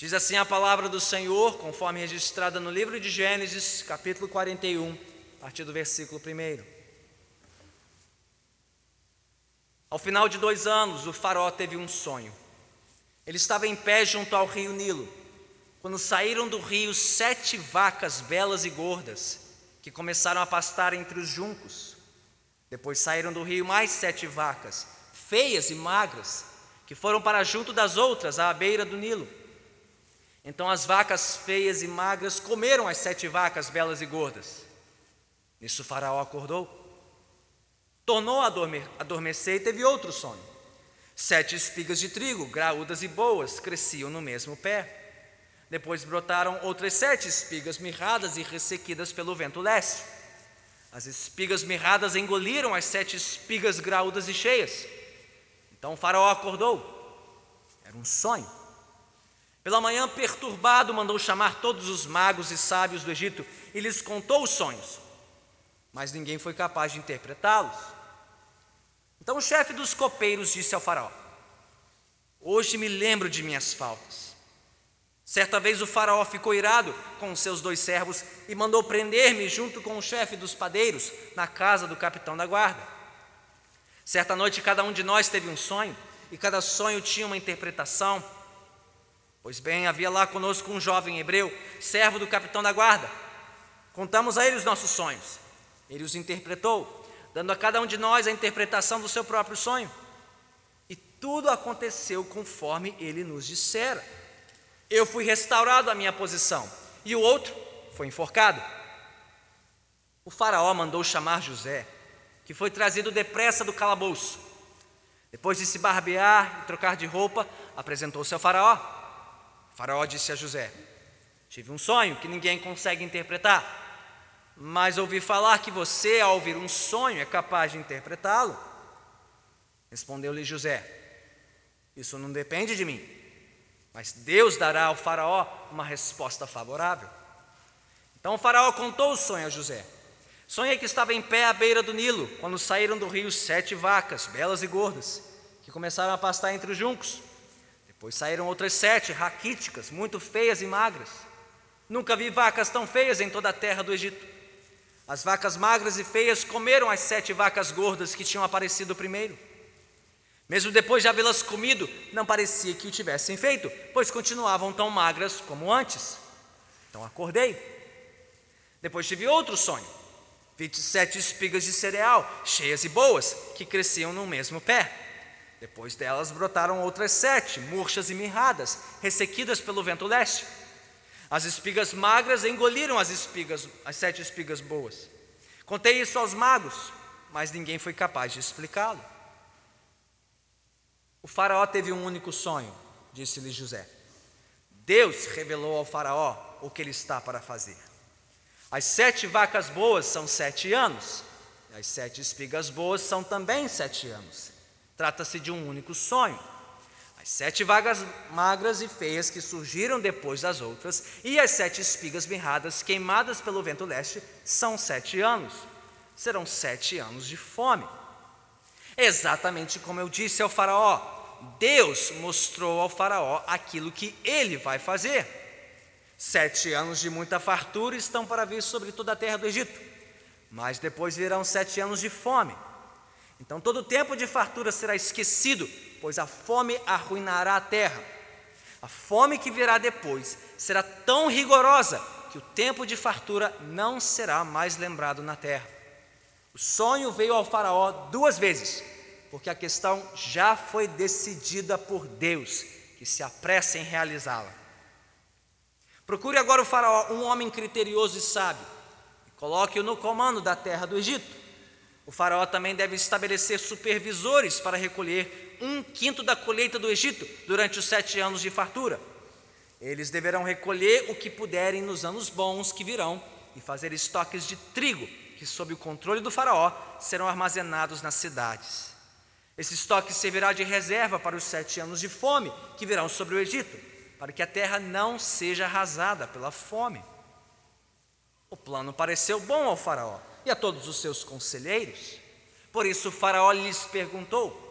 Diz assim a palavra do Senhor, conforme registrada no livro de Gênesis, capítulo 41, a partir do versículo 1. Ao final de dois anos, o faraó teve um sonho. Ele estava em pé junto ao rio Nilo, quando saíram do rio sete vacas belas e gordas, que começaram a pastar entre os juncos. Depois saíram do rio mais sete vacas, feias e magras, que foram para junto das outras, à beira do Nilo. Então as vacas feias e magras comeram as sete vacas belas e gordas. Nisso Faraó acordou, tornou a adormecer e teve outro sonho. Sete espigas de trigo, graúdas e boas, cresciam no mesmo pé. Depois brotaram outras sete espigas mirradas e ressequidas pelo vento leste. As espigas mirradas engoliram as sete espigas graúdas e cheias. Então Faraó acordou. Era um sonho. Pela manhã, perturbado, mandou chamar todos os magos e sábios do Egito e lhes contou os sonhos, mas ninguém foi capaz de interpretá-los. Então o chefe dos copeiros disse ao Faraó: Hoje me lembro de minhas faltas. Certa vez o Faraó ficou irado com seus dois servos e mandou prender-me junto com o chefe dos padeiros na casa do capitão da guarda. Certa noite, cada um de nós teve um sonho e cada sonho tinha uma interpretação. Pois bem, havia lá conosco um jovem hebreu, servo do capitão da guarda. Contamos a ele os nossos sonhos. Ele os interpretou, dando a cada um de nós a interpretação do seu próprio sonho. E tudo aconteceu conforme ele nos dissera. Eu fui restaurado à minha posição, e o outro foi enforcado. O faraó mandou chamar José, que foi trazido depressa do calabouço. Depois de se barbear e trocar de roupa, apresentou-se ao faraó. Faraó disse a José: Tive um sonho que ninguém consegue interpretar, mas ouvi falar que você, ao ouvir um sonho, é capaz de interpretá-lo. Respondeu-lhe José: Isso não depende de mim, mas Deus dará ao Faraó uma resposta favorável. Então o Faraó contou o sonho a José. Sonhei que estava em pé à beira do Nilo, quando saíram do rio sete vacas, belas e gordas, que começaram a pastar entre os juncos. Pois saíram outras sete, raquíticas, muito feias e magras. Nunca vi vacas tão feias em toda a terra do Egito. As vacas magras e feias comeram as sete vacas gordas que tinham aparecido primeiro. Mesmo depois de havê-las comido, não parecia que o tivessem feito, pois continuavam tão magras como antes. Então acordei. Depois tive outro sonho. Vi sete espigas de cereal, cheias e boas, que cresciam no mesmo pé. Depois delas brotaram outras sete, murchas e mirradas, ressequidas pelo vento leste. As espigas magras engoliram as espigas, as sete espigas boas. Contei isso aos magos, mas ninguém foi capaz de explicá-lo. O faraó teve um único sonho, disse-lhe José. Deus revelou ao faraó o que ele está para fazer. As sete vacas boas são sete anos, as sete espigas boas são também sete anos. Trata-se de um único sonho. As sete vagas magras e feias que surgiram depois das outras, e as sete espigas mirradas queimadas pelo vento leste, são sete anos. Serão sete anos de fome. Exatamente como eu disse ao Faraó, Deus mostrou ao Faraó aquilo que ele vai fazer. Sete anos de muita fartura estão para vir sobre toda a terra do Egito, mas depois virão sete anos de fome. Então todo tempo de fartura será esquecido, pois a fome arruinará a terra. A fome que virá depois será tão rigorosa que o tempo de fartura não será mais lembrado na terra. O sonho veio ao Faraó duas vezes, porque a questão já foi decidida por Deus, que se apressa em realizá-la. Procure agora o Faraó, um homem criterioso e sábio, e coloque-o no comando da terra do Egito. O faraó também deve estabelecer supervisores para recolher um quinto da colheita do Egito durante os sete anos de fartura. Eles deverão recolher o que puderem nos anos bons que virão e fazer estoques de trigo, que, sob o controle do Faraó, serão armazenados nas cidades. Esse estoque servirá de reserva para os sete anos de fome que virão sobre o Egito, para que a terra não seja arrasada pela fome. O plano pareceu bom ao Faraó e a todos os seus conselheiros. Por isso o Faraó lhes perguntou: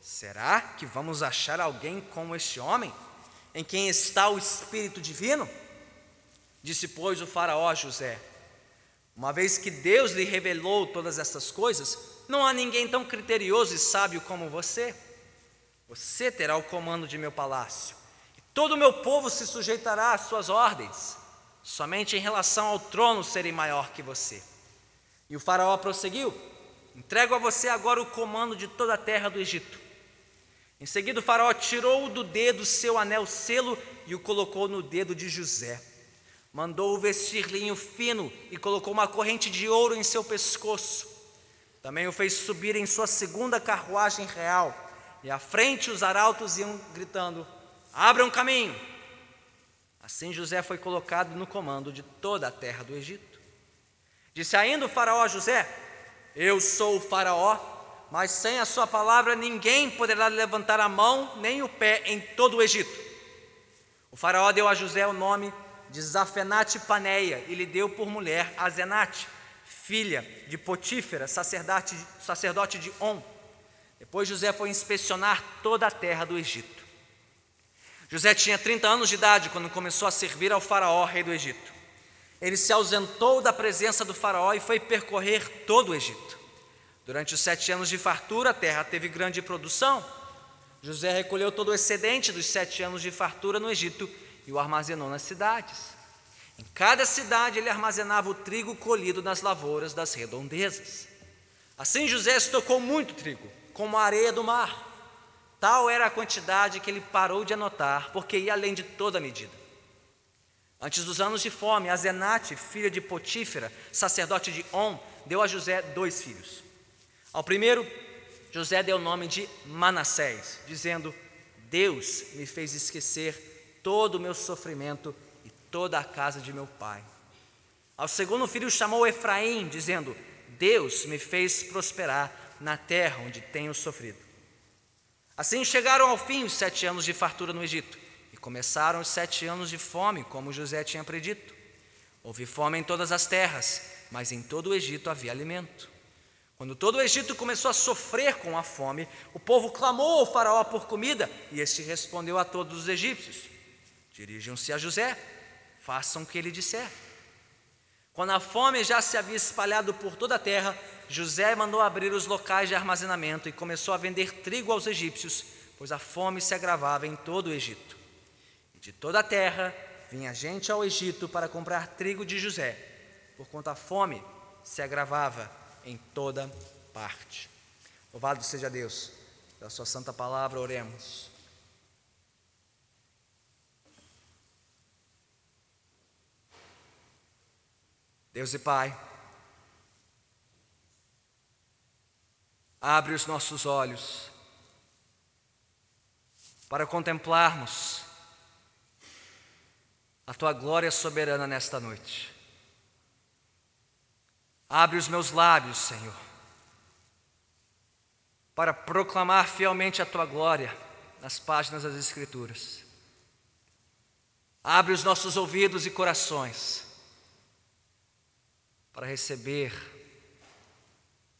Será que vamos achar alguém como este homem, em quem está o Espírito Divino? Disse, pois, o Faraó a José: Uma vez que Deus lhe revelou todas essas coisas, não há ninguém tão criterioso e sábio como você. Você terá o comando de meu palácio, e todo o meu povo se sujeitará às suas ordens. Somente em relação ao trono serei maior que você. E o Faraó prosseguiu: Entrego a você agora o comando de toda a terra do Egito. Em seguida, o Faraó tirou do dedo seu anel selo e o colocou no dedo de José. Mandou-o vestir linho fino e colocou uma corrente de ouro em seu pescoço. Também o fez subir em sua segunda carruagem real. E à frente os arautos iam gritando: Abram caminho! Assim José foi colocado no comando de toda a terra do Egito. Disse ainda o Faraó a José: Eu sou o Faraó, mas sem a sua palavra ninguém poderá levantar a mão nem o pé em todo o Egito. O faraó deu a José o nome de Zafenate Paneia e lhe deu por mulher a Zenate, filha de Potífera, sacerdote, sacerdote de On. Depois José foi inspecionar toda a terra do Egito. José tinha 30 anos de idade quando começou a servir ao faraó, rei do Egito. Ele se ausentou da presença do faraó e foi percorrer todo o Egito. Durante os sete anos de fartura, a terra teve grande produção. José recolheu todo o excedente dos sete anos de fartura no Egito e o armazenou nas cidades. Em cada cidade ele armazenava o trigo colhido nas lavouras das redondezas. Assim José estocou muito trigo, como a areia do mar. Tal era a quantidade que ele parou de anotar, porque ia além de toda medida. Antes dos anos de fome, Azenate, filha de Potífera, sacerdote de On, deu a José dois filhos. Ao primeiro, José deu o nome de Manassés, dizendo: Deus me fez esquecer todo o meu sofrimento e toda a casa de meu pai. Ao segundo filho chamou Efraim, dizendo: Deus me fez prosperar na terra onde tenho sofrido. Assim chegaram ao fim os sete anos de fartura no Egito, e começaram os sete anos de fome, como José tinha predito. Houve fome em todas as terras, mas em todo o Egito havia alimento. Quando todo o Egito começou a sofrer com a fome, o povo clamou ao Faraó por comida e este respondeu a todos os egípcios: Dirijam-se a José, façam o que ele disser. Quando a fome já se havia espalhado por toda a terra, José mandou abrir os locais de armazenamento e começou a vender trigo aos egípcios, pois a fome se agravava em todo o Egito. De toda a terra vinha gente ao Egito para comprar trigo de José, porquanto a fome se agravava em toda parte. Louvado seja Deus, pela Sua santa palavra, oremos. Deus e Pai, abre os nossos olhos para contemplarmos a Tua glória soberana nesta noite. Abre os meus lábios, Senhor, para proclamar fielmente a tua glória nas páginas das Escrituras. Abre os nossos ouvidos e corações para receber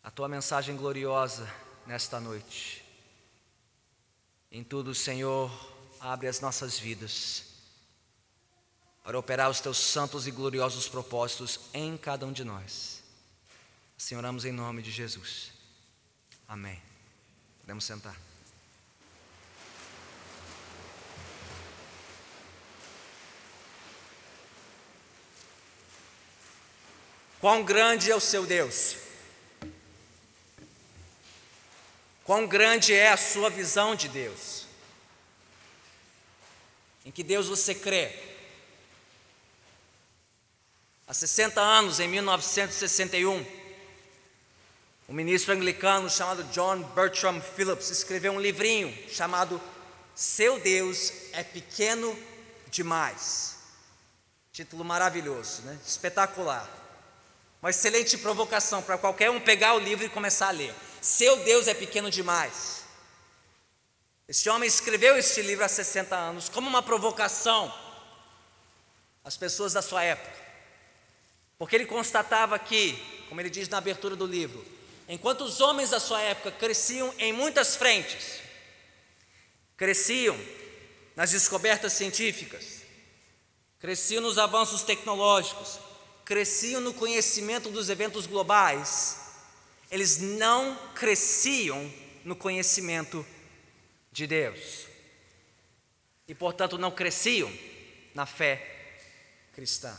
a tua mensagem gloriosa nesta noite. Em tudo, Senhor, abre as nossas vidas para operar os teus santos e gloriosos propósitos em cada um de nós. Assim oramos em nome de Jesus. Amém. Podemos sentar. Quão grande é o seu Deus? Quão grande é a sua visão de Deus? Em que Deus você crê? Há 60 anos, em 1961, um ministro anglicano chamado John Bertram Phillips escreveu um livrinho chamado Seu Deus é Pequeno Demais. Título maravilhoso, né? espetacular. Uma excelente provocação para qualquer um pegar o livro e começar a ler. Seu Deus é pequeno demais. Este homem escreveu este livro há 60 anos como uma provocação às pessoas da sua época. Porque ele constatava que, como ele diz na abertura do livro, Enquanto os homens da sua época cresciam em muitas frentes, cresciam nas descobertas científicas, cresciam nos avanços tecnológicos, cresciam no conhecimento dos eventos globais, eles não cresciam no conhecimento de Deus. E, portanto, não cresciam na fé cristã.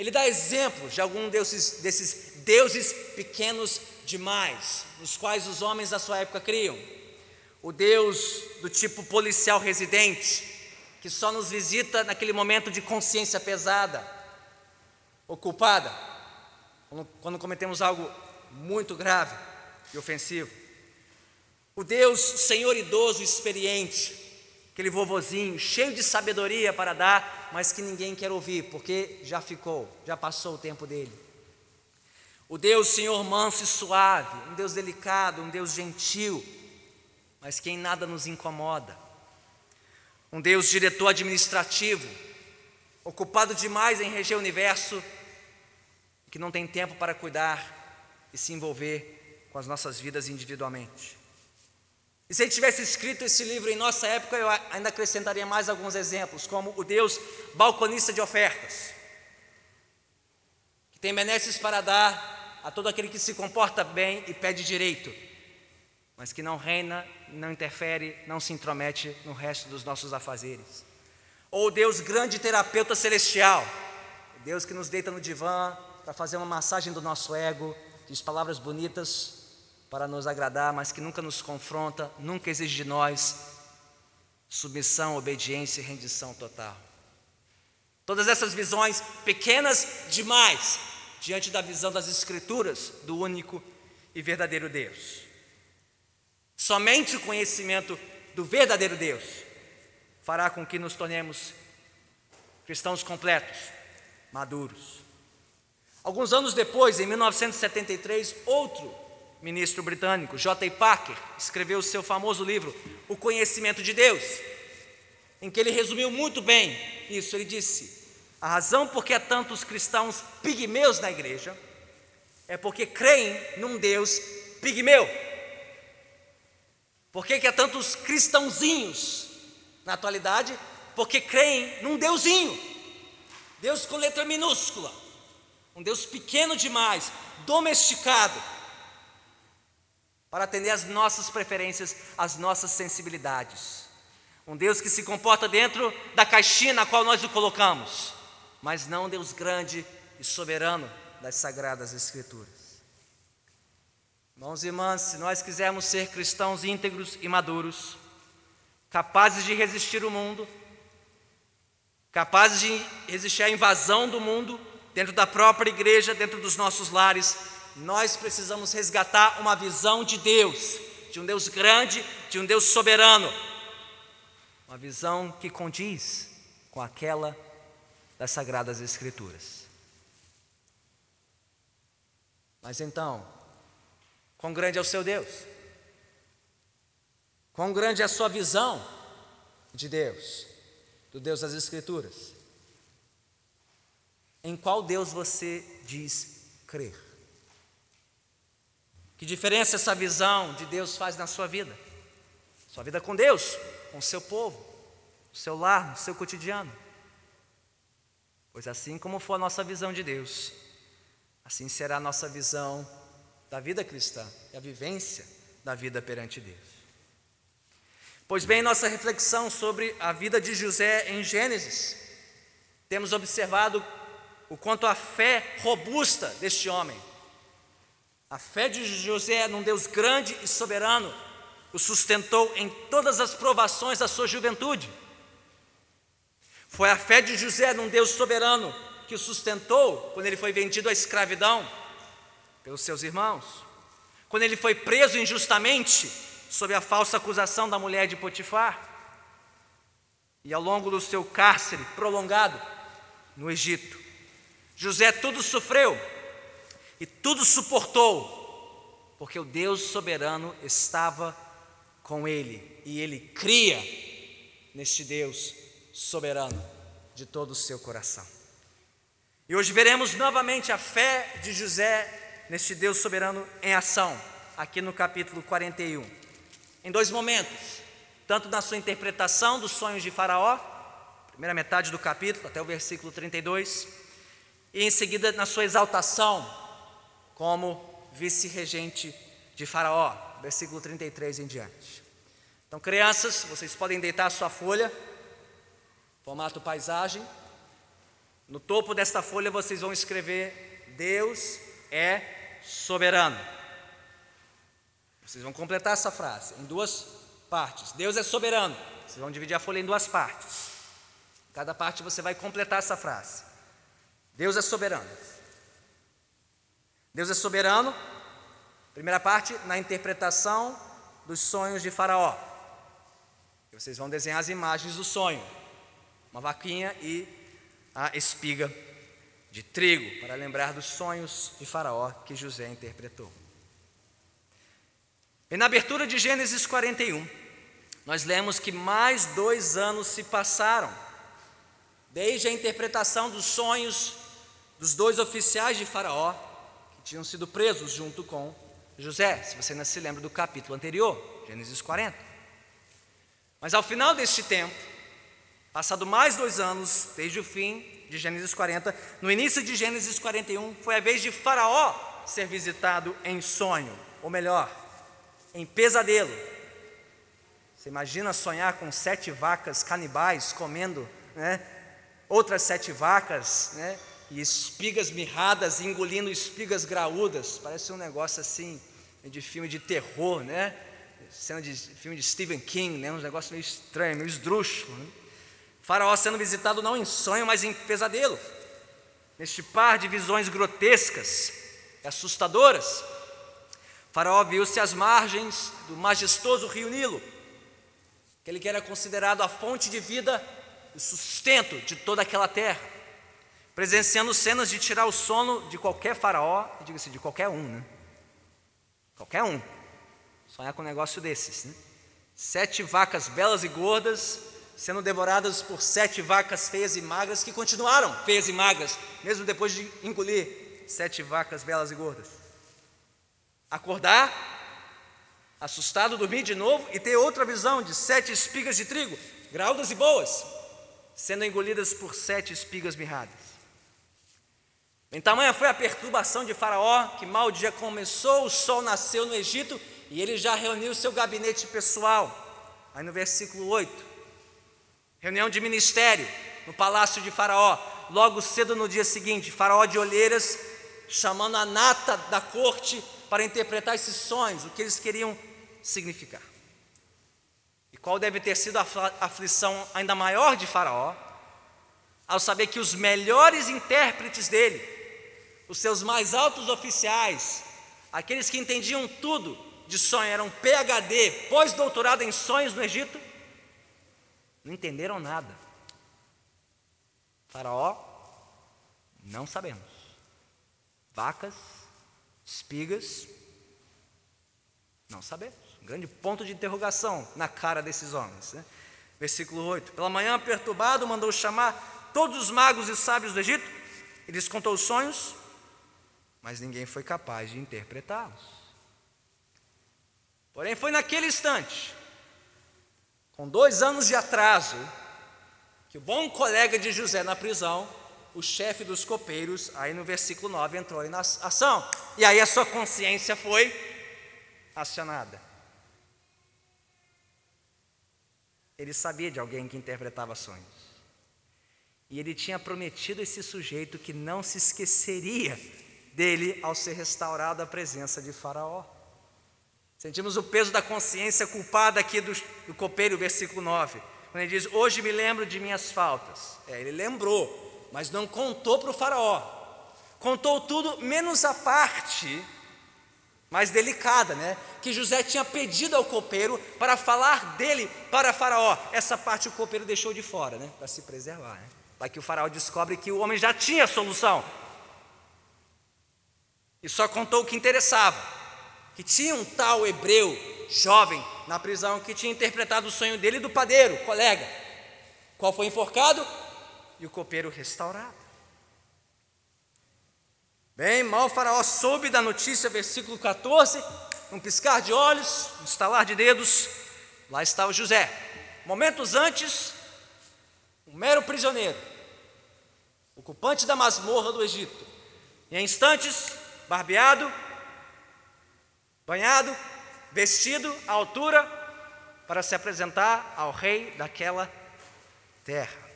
Ele dá exemplos de algum desses, deuses pequenos demais, nos quais os homens da sua época criam. O Deus do tipo policial residente, que só nos visita naquele momento de consciência pesada quando, quando cometemos algo muito grave e ofensivo. O Deus Senhor idoso, experiente, aquele vovozinho, cheio de sabedoria para dar, mas que ninguém quer ouvir, porque já ficou, já passou o tempo dele. O Deus Senhor manso e suave, um Deus delicado, um Deus gentil, mas que em nada nos incomoda. Um Deus diretor administrativo, ocupado demais em reger o universo, que não tem tempo para cuidar e se envolver com as nossas vidas individualmente. E se ele tivesse escrito esse livro em nossa época, eu ainda acrescentaria mais alguns exemplos, como o Deus balconista de ofertas, que tem benesses para dar a todo aquele que se comporta bem e pede direito, mas que não reina, não interfere, não se intromete no resto dos nossos afazeres. Ou o Deus grande terapeuta celestial, Deus que nos deita no divã para fazer uma massagem do nosso ego, diz palavras bonitas para nos agradar, mas que nunca nos confronta, nunca exige de nós submissão, obediência e rendição total. Todas essas visões pequenas demais diante da visão das Escrituras do único e verdadeiro Deus. Somente o conhecimento do verdadeiro Deus fará com que nos tornemos cristãos completos, maduros. Alguns anos depois, em 1973, outro ministro britânico, J. Parker, escreveu o seu famoso livro, O Conhecimento de Deus, em que ele resumiu muito bem isso. Ele disse: a razão por que há tantos cristãos pigmeus na igreja é porque creem num Deus pigmeu. Por que, que há tantos cristãozinhos na atualidade? Porque creem num Deusinho, Deus com letra minúscula um Deus pequeno demais, domesticado, para atender às nossas preferências, às nossas sensibilidades. Um Deus que se comporta dentro da caixinha na qual nós o colocamos, mas não um Deus grande e soberano das sagradas Escrituras. Irmãos e irmãs, se nós quisermos ser cristãos íntegros e maduros, capazes de resistir o mundo, capazes de resistir à invasão do mundo, dentro da própria igreja, dentro dos nossos lares, nós precisamos resgatar uma visão de Deus, de um Deus grande, de um Deus soberano, uma visão que condiz com aquela das Sagradas Escrituras. Mas então, quão grande é o seu Deus? Quão grande é a sua visão de Deus, do Deus das Escrituras? Em qual Deus você diz crer? Que diferença essa visão de Deus faz na sua vida? Sua vida com Deus, com o seu povo, o seu lar, no seu cotidiano. Pois assim como for a nossa visão de Deus, assim será a nossa visão da vida cristã e a vivência da vida perante Deus. Pois bem, nossa reflexão sobre a vida de José em Gênesis, temos observado o quanto a fé robusta deste homem, a fé de José num Deus grande e soberano, o sustentou em todas as provações da sua juventude. Foi a fé de José num Deus soberano que o sustentou quando ele foi vendido à escravidão pelos seus irmãos, quando ele foi preso injustamente sob a falsa acusação da mulher de Potifar, e ao longo do seu cárcere prolongado no Egito. José tudo sofreu e tudo suportou, porque o Deus soberano estava com ele e ele cria neste Deus soberano de todo o seu coração. E hoje veremos novamente a fé de José neste Deus soberano em ação, aqui no capítulo 41, em dois momentos. tanto na sua interpretação dos sonhos de Faraó, primeira metade do capítulo, até o versículo 32, e em seguida na sua exaltação como vice-regente de Faraó, versículo 33 em diante. Então, crianças, vocês podem deitar a sua folha, formato paisagem. No topo desta folha vocês vão escrever: Deus é soberano. Vocês vão completar essa frase em duas partes. Deus é soberano. Vocês vão dividir a folha em duas partes. Cada parte você vai completar essa frase. Deus é soberano. Deus é soberano. Primeira parte, na interpretação dos sonhos de Faraó. Vocês vão desenhar as imagens do sonho: uma vaquinha e a espiga de trigo, para lembrar dos sonhos de Faraó que José interpretou. E na abertura de Gênesis 41, nós lemos que mais dois anos se passaram, desde a interpretação dos sonhos dos dois oficiais de Faraó, tinham sido presos junto com José, se você não se lembra do capítulo anterior, Gênesis 40. Mas ao final deste tempo, passado mais dois anos, desde o fim de Gênesis 40, no início de Gênesis 41, foi a vez de Faraó ser visitado em sonho, ou melhor, em pesadelo. Você imagina sonhar com sete vacas canibais comendo né, outras sete vacas, né, e espigas mirradas engolindo espigas graúdas. Parece um negócio assim de filme de terror, né? Cena de filme de Stephen King, né? Um negócio meio estranho, meio esdrúxulo. Né? Faraó sendo visitado não em sonho, mas em pesadelo. Neste par de visões grotescas e assustadoras. Faraó viu-se às margens do majestoso rio Nilo, aquele que era considerado a fonte de vida e sustento de toda aquela terra, presenciando cenas de tirar o sono de qualquer faraó, diga-se de qualquer um, né? Qualquer um. Sonhar com um negócio desses, né? Sete vacas belas e gordas sendo devoradas por sete vacas feias e magras que continuaram feias e magras, mesmo depois de engolir sete vacas belas e gordas acordar, assustado, dormir de novo e ter outra visão de sete espigas de trigo, graúdas e boas, sendo engolidas por sete espigas mirradas. Em tamanha foi a perturbação de Faraó, que mal o dia começou, o sol nasceu no Egito e ele já reuniu seu gabinete pessoal. Aí no versículo 8, reunião de ministério no palácio de Faraó. Logo cedo no dia seguinte, Faraó de olheiras, chamando a nata da corte para interpretar esses sonhos, o que eles queriam significar. E qual deve ter sido a aflição ainda maior de Faraó, ao saber que os melhores intérpretes dele, os seus mais altos oficiais, aqueles que entendiam tudo de sonho, eram PhD, pós-doutorado em sonhos no Egito, não entenderam nada. Faraó, não sabemos. Vacas Espigas? Não sabemos. Um grande ponto de interrogação na cara desses homens. Né? Versículo 8: Pela manhã, perturbado, mandou chamar todos os magos e sábios do Egito. Ele lhes contou os sonhos, mas ninguém foi capaz de interpretá-los. Porém, foi naquele instante, com dois anos de atraso, que o bom colega de José na prisão o chefe dos copeiros, aí no versículo 9 entrou em ação. E aí a sua consciência foi acionada. Ele sabia de alguém que interpretava sonhos. E ele tinha prometido a esse sujeito que não se esqueceria dele ao ser restaurado à presença de Faraó. Sentimos o peso da consciência culpada aqui do, do copeiro, versículo 9, quando ele diz: Hoje me lembro de minhas faltas. É, ele lembrou, mas não contou para o Faraó. Contou tudo menos a parte mais delicada, né? Que José tinha pedido ao copeiro para falar dele para Faraó. Essa parte o copeiro deixou de fora, né? Para se preservar, né? Vai que o Faraó descobre que o homem já tinha solução. E só contou o que interessava: que tinha um tal hebreu jovem na prisão que tinha interpretado o sonho dele do padeiro, colega. Qual foi enforcado? e o copeiro restaurado. Bem, mal faraó soube da notícia, versículo 14, um piscar de olhos, um estalar de dedos, lá estava José. Momentos antes, um mero prisioneiro, ocupante da masmorra do Egito. E em instantes, barbeado, banhado, vestido à altura para se apresentar ao rei daquela terra.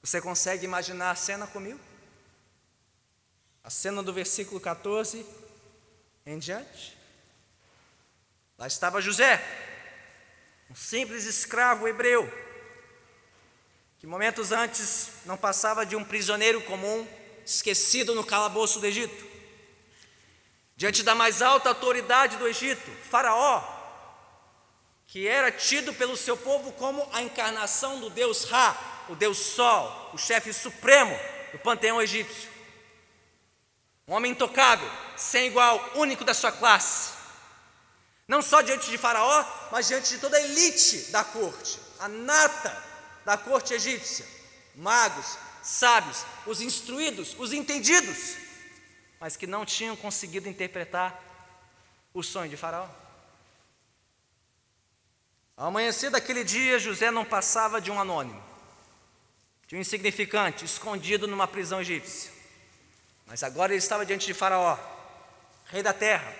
Você consegue imaginar a cena comigo? A cena do versículo 14 em diante. Lá estava José, um simples escravo hebreu, que momentos antes não passava de um prisioneiro comum, esquecido no calabouço do Egito. Diante da mais alta autoridade do Egito, Faraó, que era tido pelo seu povo como a encarnação do Deus Ra, o Deus Sol, o chefe supremo do panteão egípcio. Um homem intocável, sem igual, único da sua classe. Não só diante de Faraó, mas diante de toda a elite da corte, a nata da corte egípcia, magos, sábios, os instruídos, os entendidos, mas que não tinham conseguido interpretar o sonho de Faraó. Ao amanhecer daquele dia, José não passava de um anônimo, de um insignificante, escondido numa prisão egípcia. Mas agora ele estava diante de Faraó, rei da terra,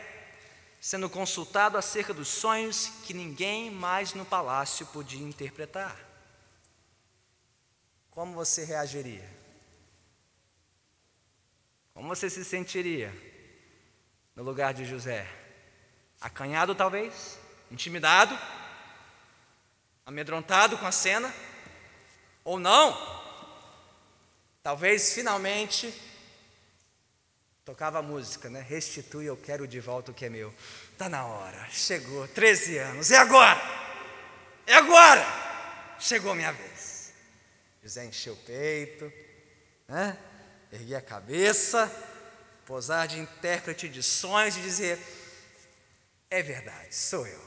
sendo consultado acerca dos sonhos que ninguém mais no palácio podia interpretar. Como você reagiria? Como você se sentiria no lugar de José? Acanhado, talvez? Intimidado? Amedrontado com a cena? Ou não? Talvez finalmente tocava a música, né? Restitui, eu quero de volta o que é meu. Tá na hora, chegou, 13 anos, é agora! É agora! Chegou minha vez. José encheu o peito, né? a cabeça, posar de intérprete de sonhos e dizer: É verdade, sou eu.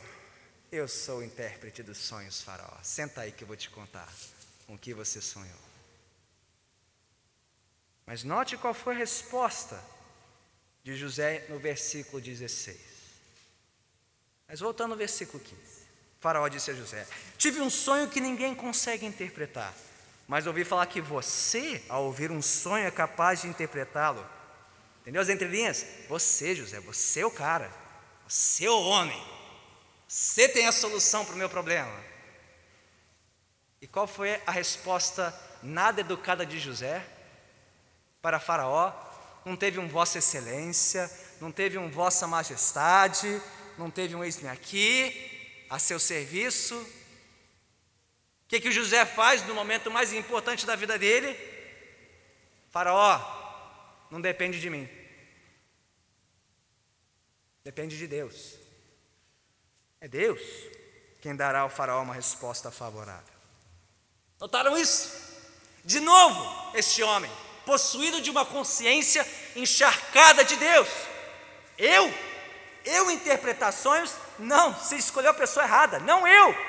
Eu sou o intérprete dos sonhos, Faraó. Senta aí que eu vou te contar com o que você sonhou. Mas note qual foi a resposta de José no versículo 16. Mas voltando ao versículo 15. Faraó disse a José: Tive um sonho que ninguém consegue interpretar. Mas ouvi falar que você, ao ouvir um sonho, é capaz de interpretá-lo. Entendeu as entrelinhas? Você, José, você é o cara. Você é o homem. Você tem a solução para o meu problema. E qual foi a resposta nada educada de José para Faraó? Não teve um Vossa Excelência, não teve um Vossa Majestade, não teve um Eis-me aqui, a seu serviço, o que, que José faz no momento mais importante da vida dele? Faraó, não depende de mim. Depende de Deus. É Deus quem dará ao Faraó uma resposta favorável. Notaram isso? De novo, este homem, possuído de uma consciência encharcada de Deus. Eu? Eu interpretar sonhos? Não, você escolheu a pessoa errada, não eu.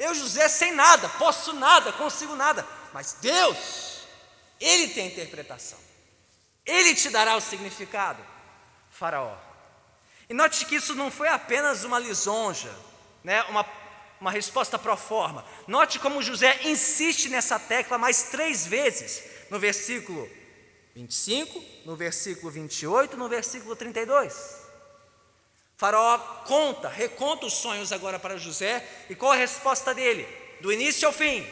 Eu, José, sem nada, posso nada, consigo nada, mas Deus, Ele tem a interpretação, Ele te dará o significado, Faraó. E note que isso não foi apenas uma lisonja, né, uma, uma resposta pro forma. Note como José insiste nessa tecla mais três vezes, no versículo 25, no versículo 28, no versículo 32. Faraó conta, reconta os sonhos agora para José, e qual a resposta dele? Do início ao fim.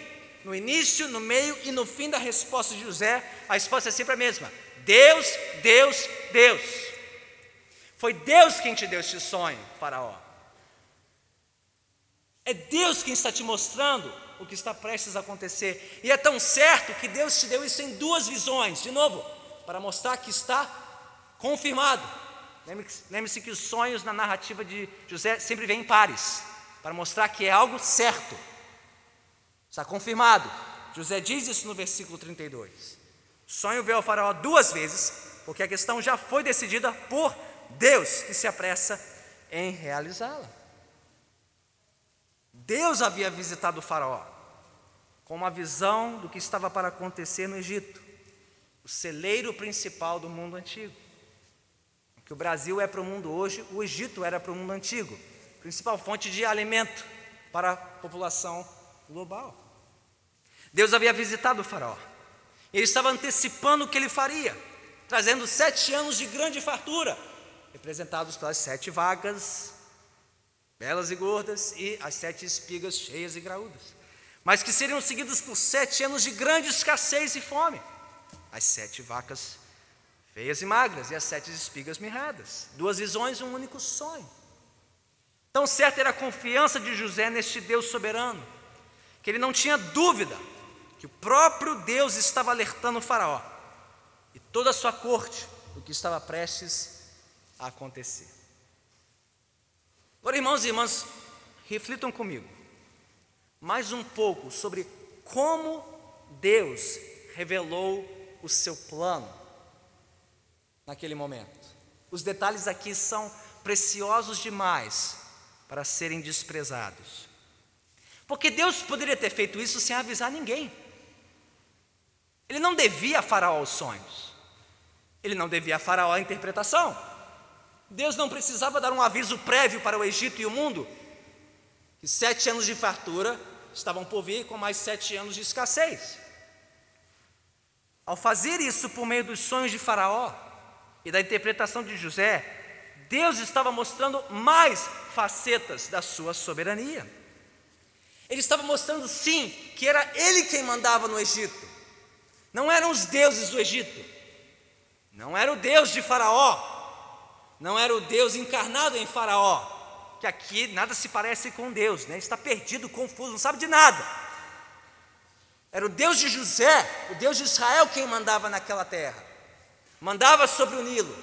No início, no meio e no fim da resposta de José, a resposta é sempre a mesma: Deus, Deus, Deus. Foi Deus quem te deu este sonho, Faraó. É Deus quem está te mostrando o que está prestes a acontecer. E é tão certo que Deus te deu isso em duas visões, de novo, para mostrar que está confirmado. Lembre-se que os sonhos na narrativa de José sempre vêm em pares, para mostrar que é algo certo. Está confirmado. José diz isso no versículo 32. sonho veio ao faraó duas vezes, porque a questão já foi decidida por Deus, que se apressa em realizá-la. Deus havia visitado o faraó com uma visão do que estava para acontecer no Egito, o celeiro principal do mundo antigo que o Brasil é para o mundo hoje, o Egito era para o mundo antigo. Principal fonte de alimento para a população global. Deus havia visitado o faraó. Ele estava antecipando o que ele faria, trazendo sete anos de grande fartura, representados pelas sete vagas, belas e gordas, e as sete espigas cheias e graúdas, mas que seriam seguidos por sete anos de grande escassez e fome. As sete vacas feias e magras, e as sete espigas mirradas. Duas visões, um único sonho. Tão certa era a confiança de José neste Deus soberano, que ele não tinha dúvida que o próprio Deus estava alertando o Faraó e toda a sua corte do que estava prestes a acontecer. Agora, irmãos e irmãs, reflitam comigo mais um pouco sobre como Deus revelou o seu plano naquele momento. Os detalhes aqui são preciosos demais para serem desprezados. Porque Deus poderia ter feito isso sem avisar ninguém. Ele não devia a Faraó os sonhos. Ele não devia a Faraó a interpretação. Deus não precisava dar um aviso prévio para o Egito e o mundo que sete anos de fartura estavam por vir com mais sete anos de escassez. Ao fazer isso por meio dos sonhos de Faraó e da interpretação de José, Deus estava mostrando mais facetas da sua soberania. Ele estava mostrando, sim, que era ele quem mandava no Egito, não eram os deuses do Egito, não era o Deus de Faraó, não era o Deus encarnado em Faraó, que aqui nada se parece com Deus, né? está perdido, confuso, não sabe de nada. Era o Deus de José, o Deus de Israel quem mandava naquela terra, mandava sobre o Nilo,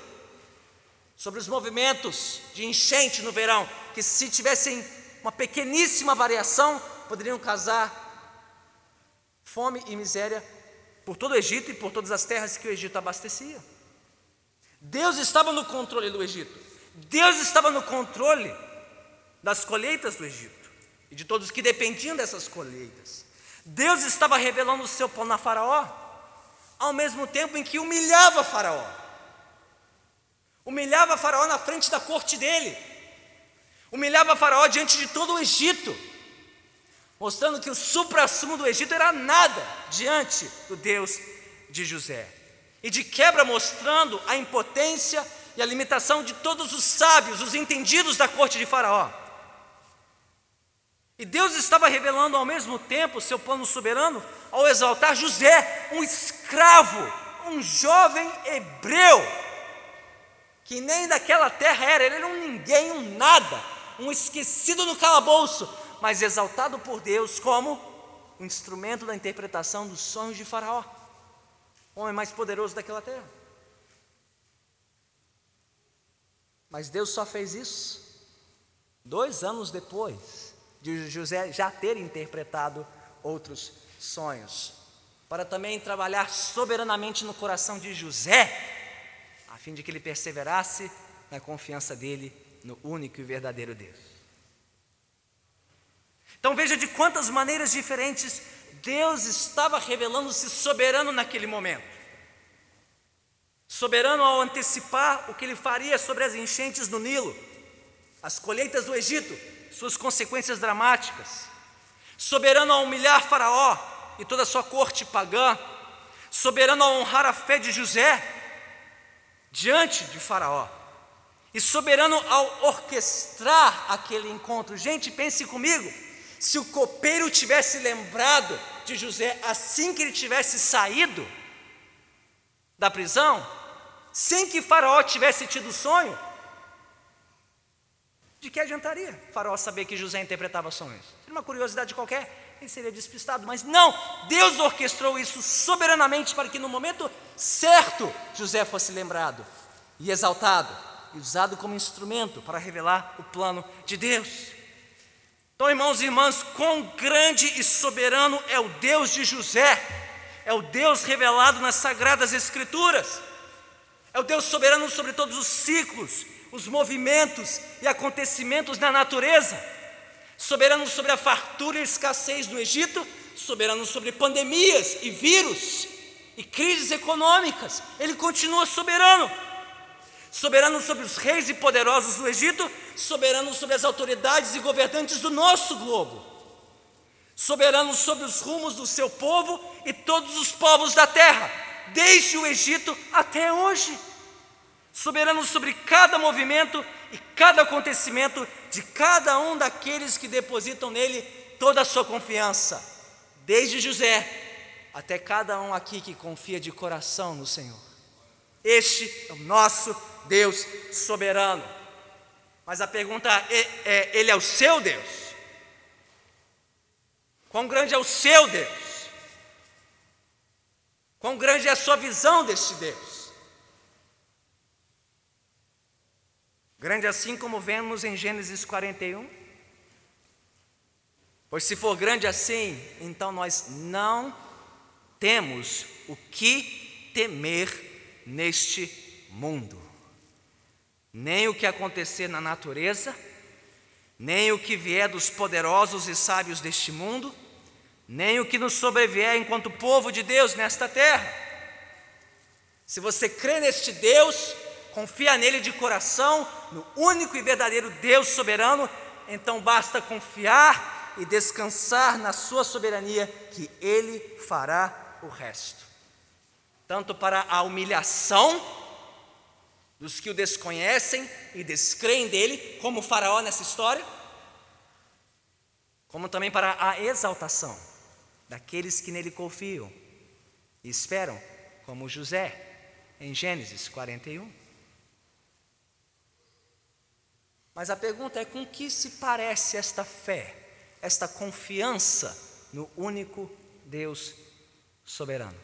sobre os movimentos de enchente no verão, que se tivessem uma pequeníssima variação, poderiam causar fome e miséria por todo o Egito e por todas as terras que o Egito abastecia. Deus estava no controle do Egito. Deus estava no controle das colheitas do Egito e de todos que dependiam dessas colheitas. Deus estava revelando o seu plano a Faraó, ao mesmo tempo em que humilhava Faraó. Humilhava Faraó na frente da corte dele, humilhava Faraó diante de todo o Egito, mostrando que o supra-sumo do Egito era nada diante do Deus de José, e de quebra mostrando a impotência e a limitação de todos os sábios, os entendidos da corte de Faraó. E Deus estava revelando ao mesmo tempo o seu plano soberano ao exaltar José, um escravo, um jovem hebreu, que nem daquela terra era, ele era um ninguém, um nada, um esquecido no calabouço, mas exaltado por Deus como um instrumento da interpretação dos sonhos de Faraó, homem mais poderoso daquela terra. Mas Deus só fez isso dois anos depois de José já ter interpretado outros sonhos, para também trabalhar soberanamente no coração de José a fim de que ele perseverasse na confiança dele no único e verdadeiro Deus. Então veja de quantas maneiras diferentes Deus estava revelando-se soberano naquele momento. Soberano ao antecipar o que ele faria sobre as enchentes do Nilo, as colheitas do Egito, suas consequências dramáticas. Soberano ao humilhar Faraó e toda a sua corte pagã. Soberano a honrar a fé de José diante de Faraó. E soberano ao orquestrar aquele encontro. Gente, pense comigo. Se o copeiro tivesse lembrado de José assim que ele tivesse saído da prisão, sem que Faraó tivesse tido sonho, de que adiantaria Faraó saber que José interpretava sonhos? Uma curiosidade qualquer seria despistado. Mas não, Deus orquestrou isso soberanamente para que no momento certo José fosse lembrado e exaltado e usado como instrumento para revelar o plano de Deus. Então, irmãos e irmãs, quão grande e soberano é o Deus de José, é o Deus revelado nas Sagradas Escrituras, é o Deus soberano sobre todos os ciclos, os movimentos e acontecimentos da natureza soberano sobre a fartura e escassez no Egito, soberano sobre pandemias e vírus e crises econômicas. Ele continua soberano. soberano sobre os reis e poderosos do Egito, soberano sobre as autoridades e governantes do nosso globo, soberano sobre os rumos do seu povo e todos os povos da terra, desde o Egito até hoje, soberano sobre cada movimento e cada acontecimento de cada um daqueles que depositam nele toda a sua confiança, desde José até cada um aqui que confia de coração no Senhor. Este é o nosso Deus soberano. Mas a pergunta é, é: Ele é o seu Deus? Quão grande é o seu Deus? Quão grande é a sua visão deste Deus? Grande assim como vemos em Gênesis 41? Pois se for grande assim, então nós não temos o que temer neste mundo. Nem o que acontecer na natureza, nem o que vier dos poderosos e sábios deste mundo, nem o que nos sobrevier enquanto povo de Deus nesta terra. Se você crê neste Deus, confia nele de coração, no único e verdadeiro Deus soberano, então basta confiar e descansar na sua soberania, que ele fará o resto. Tanto para a humilhação dos que o desconhecem e descreem dele, como o Faraó nessa história, como também para a exaltação daqueles que nele confiam e esperam, como José, em Gênesis 41. Mas a pergunta é: com que se parece esta fé, esta confiança no único Deus soberano.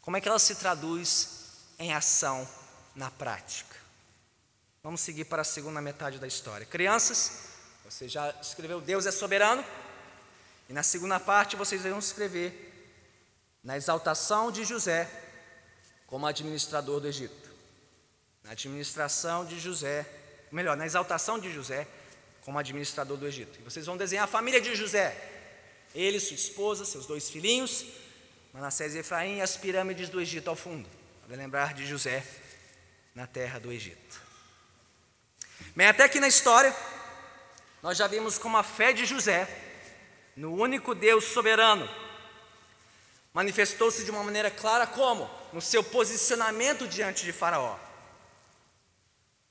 Como é que ela se traduz em ação na prática? Vamos seguir para a segunda metade da história. Crianças, você já escreveu Deus é soberano? E na segunda parte vocês vão escrever na exaltação de José como administrador do Egito. Na administração de José, melhor, na exaltação de José como administrador do Egito. E vocês vão desenhar a família de José, ele, sua esposa, seus dois filhinhos, Manassés e Efraim, e as pirâmides do Egito ao fundo, para lembrar de José na terra do Egito. Bem, até aqui na história, nós já vimos como a fé de José, no único Deus soberano, manifestou-se de uma maneira clara como? No seu posicionamento diante de Faraó.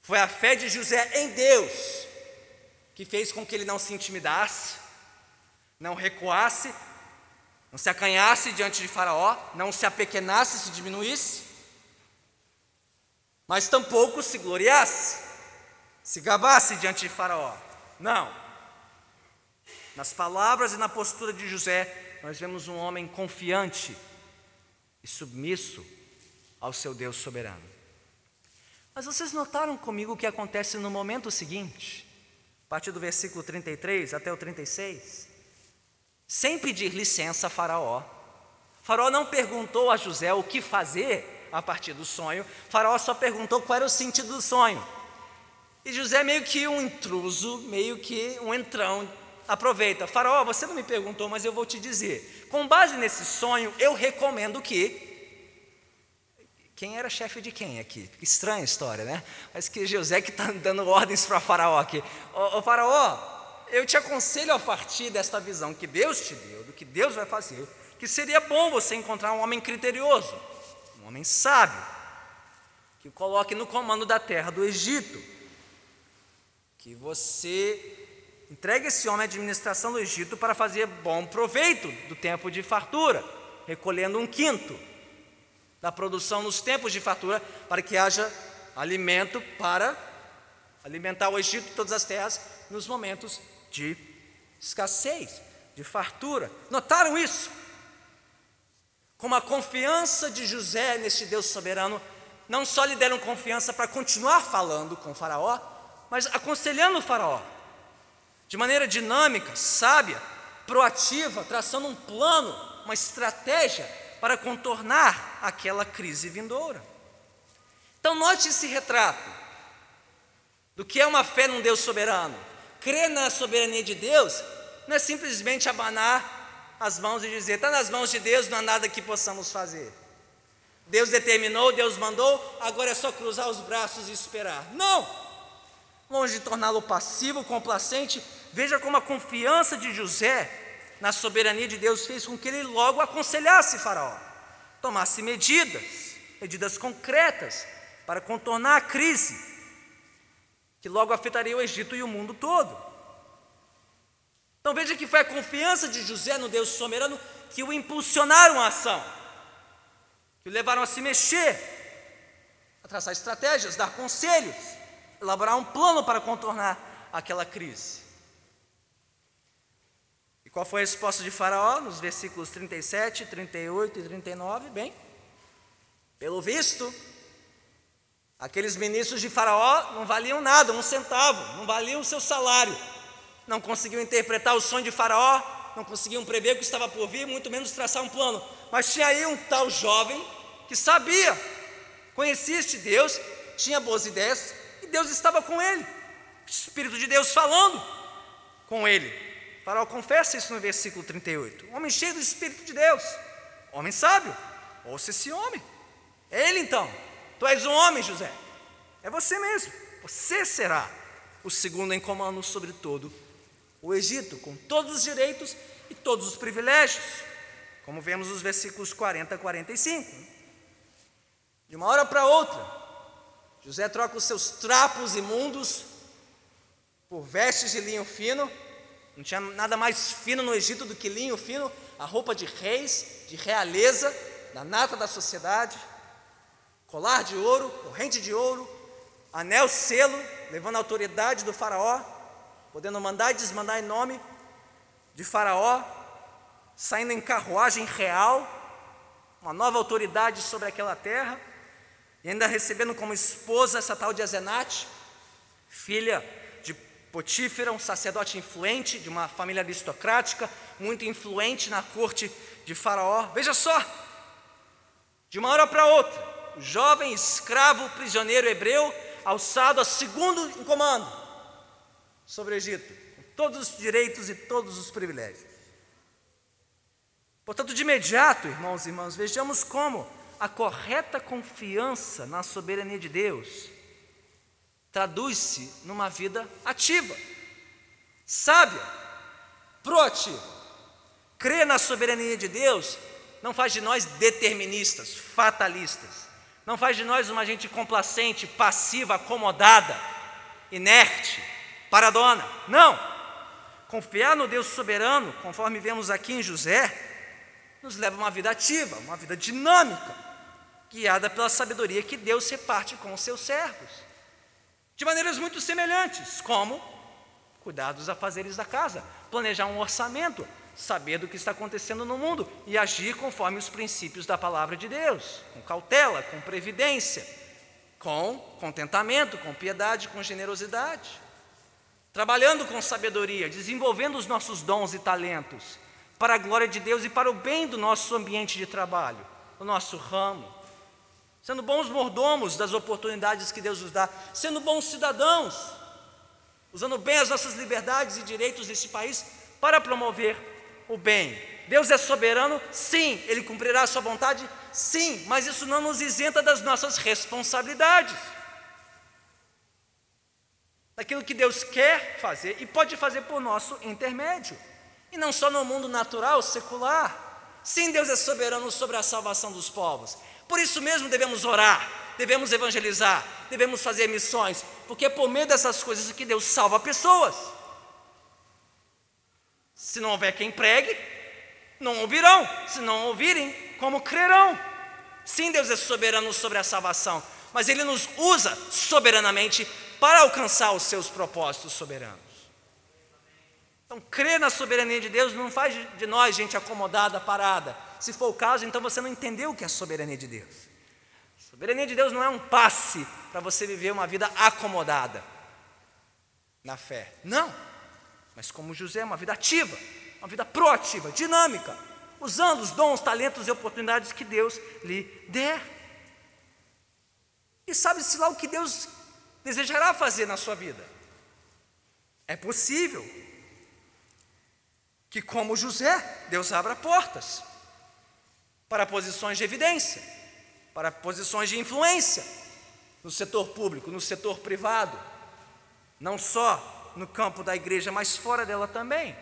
Foi a fé de José em Deus que fez com que ele não se intimidasse, não recuasse, não se acanhasse diante de Faraó, não se apequenasse, se diminuísse, mas tampouco se gloriasse, se gabasse diante de Faraó. Não. Nas palavras e na postura de José, nós vemos um homem confiante e submisso ao seu Deus soberano. Mas vocês notaram comigo o que acontece no momento seguinte, a partir do versículo 33 até o 36? sem pedir licença a Faraó. Faraó não perguntou a José o que fazer a partir do sonho, Faraó só perguntou qual era o sentido do sonho. E José, meio que um intruso, meio que um entrão, aproveita: Faraó, você não me perguntou, mas eu vou te dizer. Com base nesse sonho, eu recomendo que. Quem era chefe de quem aqui? Estranha história, né? Mas que José que está dando ordens para Faraó aqui. Ô, ô Faraó, eu te aconselho a partir desta visão que Deus te deu, do que Deus vai fazer, que seria bom você encontrar um homem criterioso, um homem sábio, que coloque no comando da terra do Egito, que você entregue esse homem à administração do Egito para fazer bom proveito do tempo de fartura, recolhendo um quinto da produção nos tempos de fartura, para que haja alimento para alimentar o Egito e todas as terras nos momentos de escassez, de fartura. Notaram isso? Como a confiança de José neste Deus soberano, não só lhe deram confiança para continuar falando com o Faraó, mas aconselhando o Faraó, de maneira dinâmica, sábia, proativa, traçando um plano, uma estratégia para contornar aquela crise vindoura. Então, note esse retrato do que é uma fé num Deus soberano crer na soberania de Deus não é simplesmente abanar as mãos e dizer, está nas mãos de Deus, não há nada que possamos fazer. Deus determinou, Deus mandou, agora é só cruzar os braços e esperar. Não! Longe de torná-lo passivo, complacente, veja como a confiança de José na soberania de Deus fez com que ele logo aconselhasse Faraó, tomasse medidas, medidas concretas para contornar a crise que logo afetaria o Egito e o mundo todo. Então veja que foi a confiança de José no Deus soberano que o impulsionaram à ação, que o levaram a se mexer, a traçar estratégias, dar conselhos, elaborar um plano para contornar aquela crise. Qual foi a resposta de Faraó nos versículos 37, 38 e 39? Bem, pelo visto, aqueles ministros de Faraó não valiam nada, um centavo, não valiam o seu salário, não conseguiam interpretar o sonho de Faraó, não conseguiam prever o que estava por vir, muito menos traçar um plano. Mas tinha aí um tal jovem que sabia, conhecia este Deus, tinha boas ideias e Deus estava com ele, o Espírito de Deus falando com ele. Faraó confessa isso no versículo 38. Homem cheio do Espírito de Deus, homem sábio, ouça esse homem. É ele então. Tu és um homem, José. É você mesmo. Você será o segundo em comando sobre todo o Egito, com todos os direitos e todos os privilégios, como vemos nos versículos 40 a 45. De uma hora para outra, José troca os seus trapos imundos por vestes de linho fino. Não tinha nada mais fino no Egito do que linho fino, a roupa de reis, de realeza, da nata da sociedade. Colar de ouro, corrente de ouro, anel selo, levando a autoridade do faraó, podendo mandar e desmandar em nome de Faraó, saindo em carruagem real, uma nova autoridade sobre aquela terra, e ainda recebendo como esposa essa tal de Azenate, filha Potífera, um sacerdote influente, de uma família aristocrática, muito influente na corte de Faraó. Veja só, de uma hora para outra, o jovem escravo prisioneiro hebreu, alçado a segundo em comando, sobre o Egito, com todos os direitos e todos os privilégios. Portanto, de imediato, irmãos e irmãs, vejamos como a correta confiança na soberania de Deus traduz-se numa vida ativa, sábia, proativa. Crer na soberania de Deus não faz de nós deterministas, fatalistas, não faz de nós uma gente complacente, passiva, acomodada, inerte, paradona. Não! Confiar no Deus soberano, conforme vemos aqui em José, nos leva a uma vida ativa, uma vida dinâmica, guiada pela sabedoria que Deus reparte com os seus servos. De maneiras muito semelhantes, como cuidar dos afazeres da casa, planejar um orçamento, saber do que está acontecendo no mundo e agir conforme os princípios da palavra de Deus, com cautela, com previdência, com contentamento, com piedade, com generosidade. Trabalhando com sabedoria, desenvolvendo os nossos dons e talentos para a glória de Deus e para o bem do nosso ambiente de trabalho, do nosso ramo, sendo bons mordomos das oportunidades que Deus nos dá, sendo bons cidadãos, usando bem as nossas liberdades e direitos desse país para promover o bem. Deus é soberano? Sim. Ele cumprirá a sua vontade? Sim. Mas isso não nos isenta das nossas responsabilidades daquilo que Deus quer fazer e pode fazer por nosso intermédio. E não só no mundo natural, secular. Sim, Deus é soberano sobre a salvação dos povos. Por isso mesmo devemos orar, devemos evangelizar, devemos fazer missões, porque é por meio dessas coisas que Deus salva pessoas. Se não houver quem pregue, não ouvirão. Se não ouvirem, como crerão? Sim, Deus é soberano sobre a salvação, mas Ele nos usa soberanamente para alcançar os seus propósitos soberanos. Então, crer na soberania de Deus não faz de nós gente acomodada, parada. Se for o caso, então você não entendeu o que é a soberania de Deus. A soberania de Deus não é um passe para você viver uma vida acomodada na fé. Não. Mas como José, uma vida ativa, uma vida proativa, dinâmica, usando os dons, talentos e oportunidades que Deus lhe der. E sabe-se lá o que Deus desejará fazer na sua vida. É possível que, como José, Deus abra portas para posições de evidência, para posições de influência no setor público, no setor privado, não só no campo da igreja, mas fora dela também.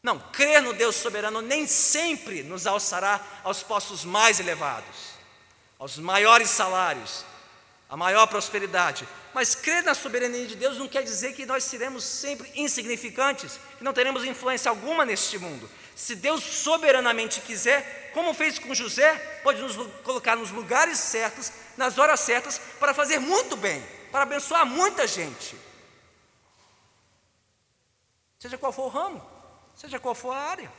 Não, crer no Deus soberano nem sempre nos alçará aos postos mais elevados, aos maiores salários, a maior prosperidade. Mas crer na soberania de Deus não quer dizer que nós seremos sempre insignificantes, que não teremos influência alguma neste mundo. Se Deus soberanamente quiser, como fez com José, pode nos colocar nos lugares certos, nas horas certas, para fazer muito bem, para abençoar muita gente. Seja qual for o ramo, seja qual for a área.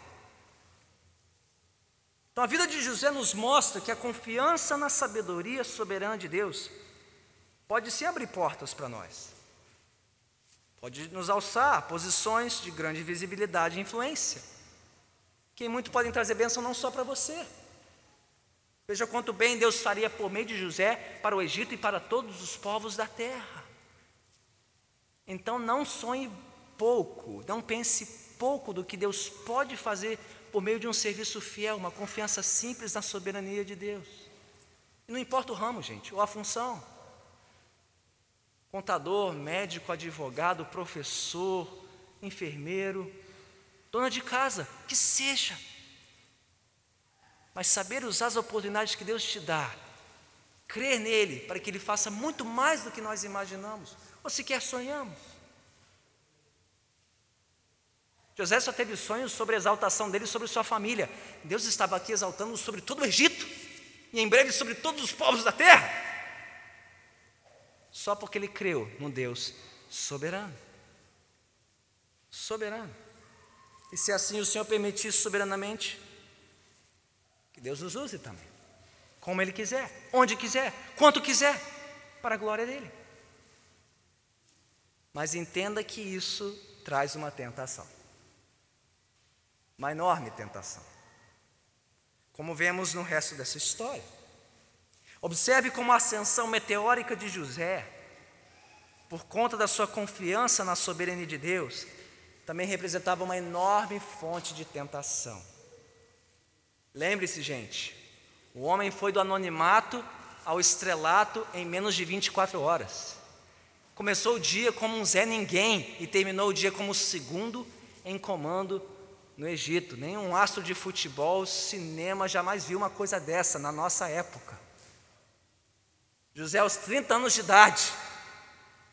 Então a vida de José nos mostra que a confiança na sabedoria soberana de Deus pode sim abrir portas para nós. Pode nos alçar a posições de grande visibilidade e influência que muito podem trazer bênção não só para você. Veja quanto bem Deus faria por meio de José para o Egito e para todos os povos da terra. Então não sonhe pouco, não pense pouco do que Deus pode fazer por meio de um serviço fiel, uma confiança simples na soberania de Deus. E não importa o ramo, gente, ou a função. Contador, médico, advogado, professor, enfermeiro, dona de casa, que seja. Mas saber usar as oportunidades que Deus te dá, crer nele para que ele faça muito mais do que nós imaginamos, ou sequer sonhamos. José só teve sonhos sobre a exaltação dele sobre sua família. Deus estava aqui exaltando sobre todo o Egito e em breve sobre todos os povos da terra. Só porque ele creu no Deus soberano. Soberano. E se assim o Senhor permitir soberanamente, que Deus nos use também, como Ele quiser, onde quiser, quanto quiser, para a glória dEle. Mas entenda que isso traz uma tentação, uma enorme tentação, como vemos no resto dessa história. Observe como a ascensão meteórica de José, por conta da sua confiança na soberania de Deus, também representava uma enorme fonte de tentação. Lembre-se, gente, o homem foi do anonimato ao estrelato em menos de 24 horas. Começou o dia como um Zé Ninguém e terminou o dia como o segundo em comando no Egito. Nenhum astro de futebol, cinema jamais viu uma coisa dessa na nossa época. José, aos 30 anos de idade,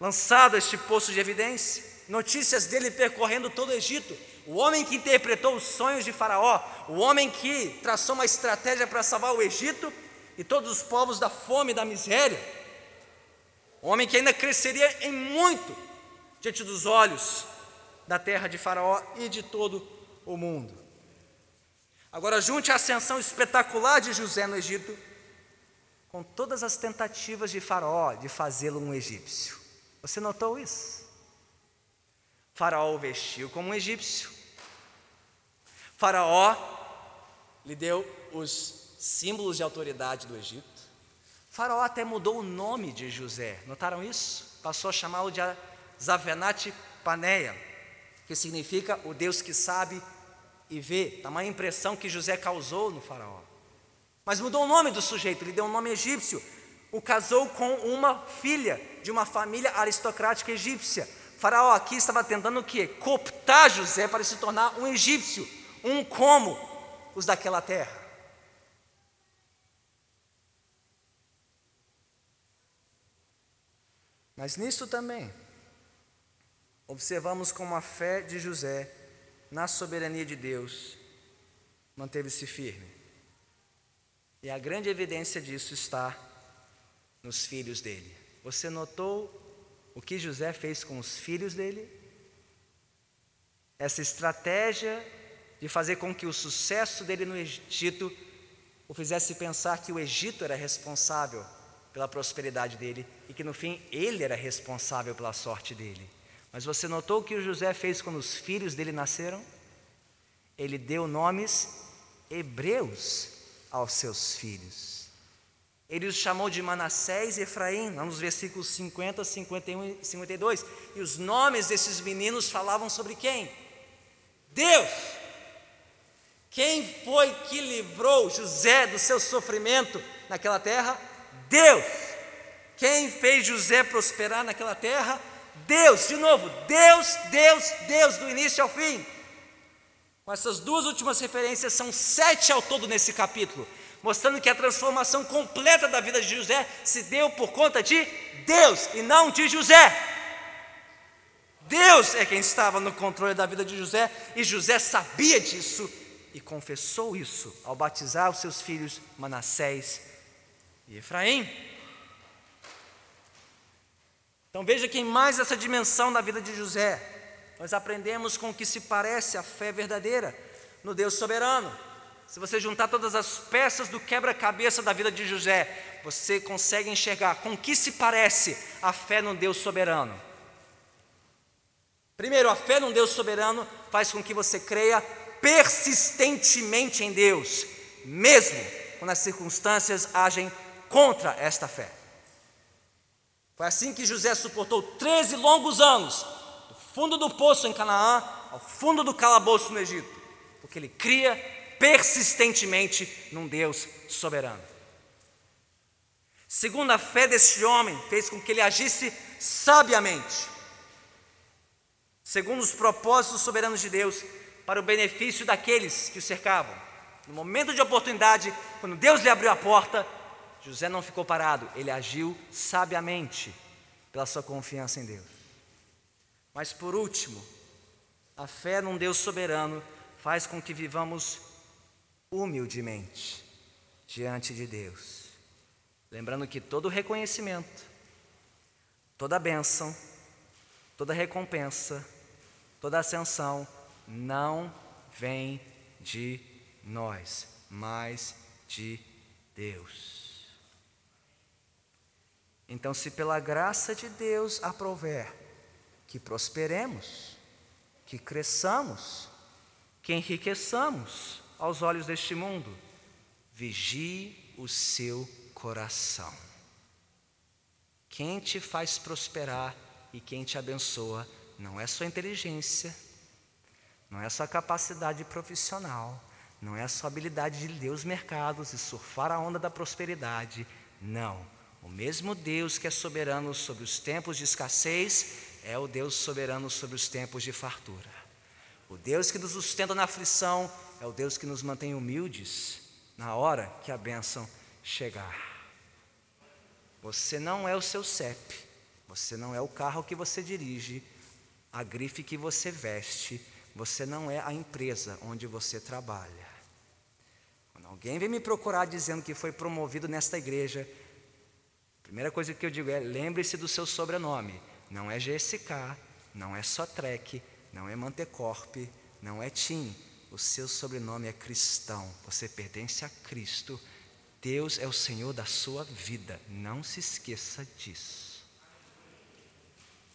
lançado a este poço de evidência, notícias dele percorrendo todo o Egito. O homem que interpretou os sonhos de Faraó, o homem que traçou uma estratégia para salvar o Egito e todos os povos da fome e da miséria. O homem que ainda cresceria em muito diante dos olhos da terra de Faraó e de todo o mundo. Agora, junte a ascensão espetacular de José no Egito com todas as tentativas de Faraó de fazê-lo um egípcio. Você notou isso? Faraó o vestiu como um egípcio. Faraó lhe deu os símbolos de autoridade do Egito. Faraó até mudou o nome de José. Notaram isso? Passou a chamá-lo de Zavenat Paneia, que significa o Deus que sabe e vê. Tamanha impressão que José causou no faraó. Mas mudou o nome do sujeito, lhe deu um nome egípcio. O casou com uma filha de uma família aristocrática egípcia. Faraó aqui estava tentando o quê? Cooptar José para se tornar um egípcio, um como os daquela terra. Mas nisso também, observamos como a fé de José na soberania de Deus manteve-se firme. E a grande evidência disso está nos filhos dele. Você notou o que José fez com os filhos dele, essa estratégia de fazer com que o sucesso dele no Egito o fizesse pensar que o Egito era responsável pela prosperidade dele e que no fim ele era responsável pela sorte dele. Mas você notou o que o José fez quando os filhos dele nasceram? Ele deu nomes hebreus aos seus filhos. Ele os chamou de Manassés e Efraim, nos versículos 50, 51 e 52. E os nomes desses meninos falavam sobre quem? Deus. Quem foi que livrou José do seu sofrimento naquela terra? Deus. Quem fez José prosperar naquela terra? Deus. De novo, Deus, Deus, Deus, do início ao fim. Com essas duas últimas referências, são sete ao todo nesse capítulo, mostrando que a transformação completa da vida de José se deu por conta de Deus e não de José. Deus é quem estava no controle da vida de José e José sabia disso e confessou isso ao batizar os seus filhos Manassés e Efraim. Então veja que em mais essa dimensão da vida de José, nós aprendemos com o que se parece a fé verdadeira no Deus soberano. Se você juntar todas as peças do quebra-cabeça da vida de José, você consegue enxergar com que se parece a fé no Deus soberano. Primeiro, a fé num Deus soberano faz com que você creia persistentemente em Deus, mesmo quando as circunstâncias agem contra esta fé. Foi assim que José suportou 13 longos anos, do fundo do poço em Canaã ao fundo do calabouço no Egito, porque ele cria persistentemente num Deus soberano. Segundo a fé deste homem, fez com que ele agisse sabiamente, segundo os propósitos soberanos de Deus, para o benefício daqueles que o cercavam. No momento de oportunidade, quando Deus lhe abriu a porta, José não ficou parado, ele agiu sabiamente pela sua confiança em Deus. Mas por último, a fé num Deus soberano faz com que vivamos humildemente diante de Deus. Lembrando que todo reconhecimento, toda bênção, toda recompensa, toda ascensão não vem de nós, mas de Deus. Então, se pela graça de Deus aprover que prosperemos, que cresçamos, que enriqueçamos aos olhos deste mundo, vigie o seu coração. Quem te faz prosperar e quem te abençoa não é sua inteligência, não é sua capacidade profissional, não é sua habilidade de ler os mercados e surfar a onda da prosperidade. Não. O mesmo Deus que é soberano sobre os tempos de escassez é o Deus soberano sobre os tempos de fartura. O Deus que nos sustenta na aflição é o Deus que nos mantém humildes na hora que a bênção chegar. Você não é o seu CEP, você não é o carro que você dirige, a grife que você veste, você não é a empresa onde você trabalha. Quando alguém vem me procurar dizendo que foi promovido nesta igreja, a primeira coisa que eu digo é: lembre-se do seu sobrenome. Não é GSK, não é Sotrec, não é Mantecorp, não é TIM. O seu sobrenome é cristão. Você pertence a Cristo. Deus é o Senhor da sua vida. Não se esqueça disso.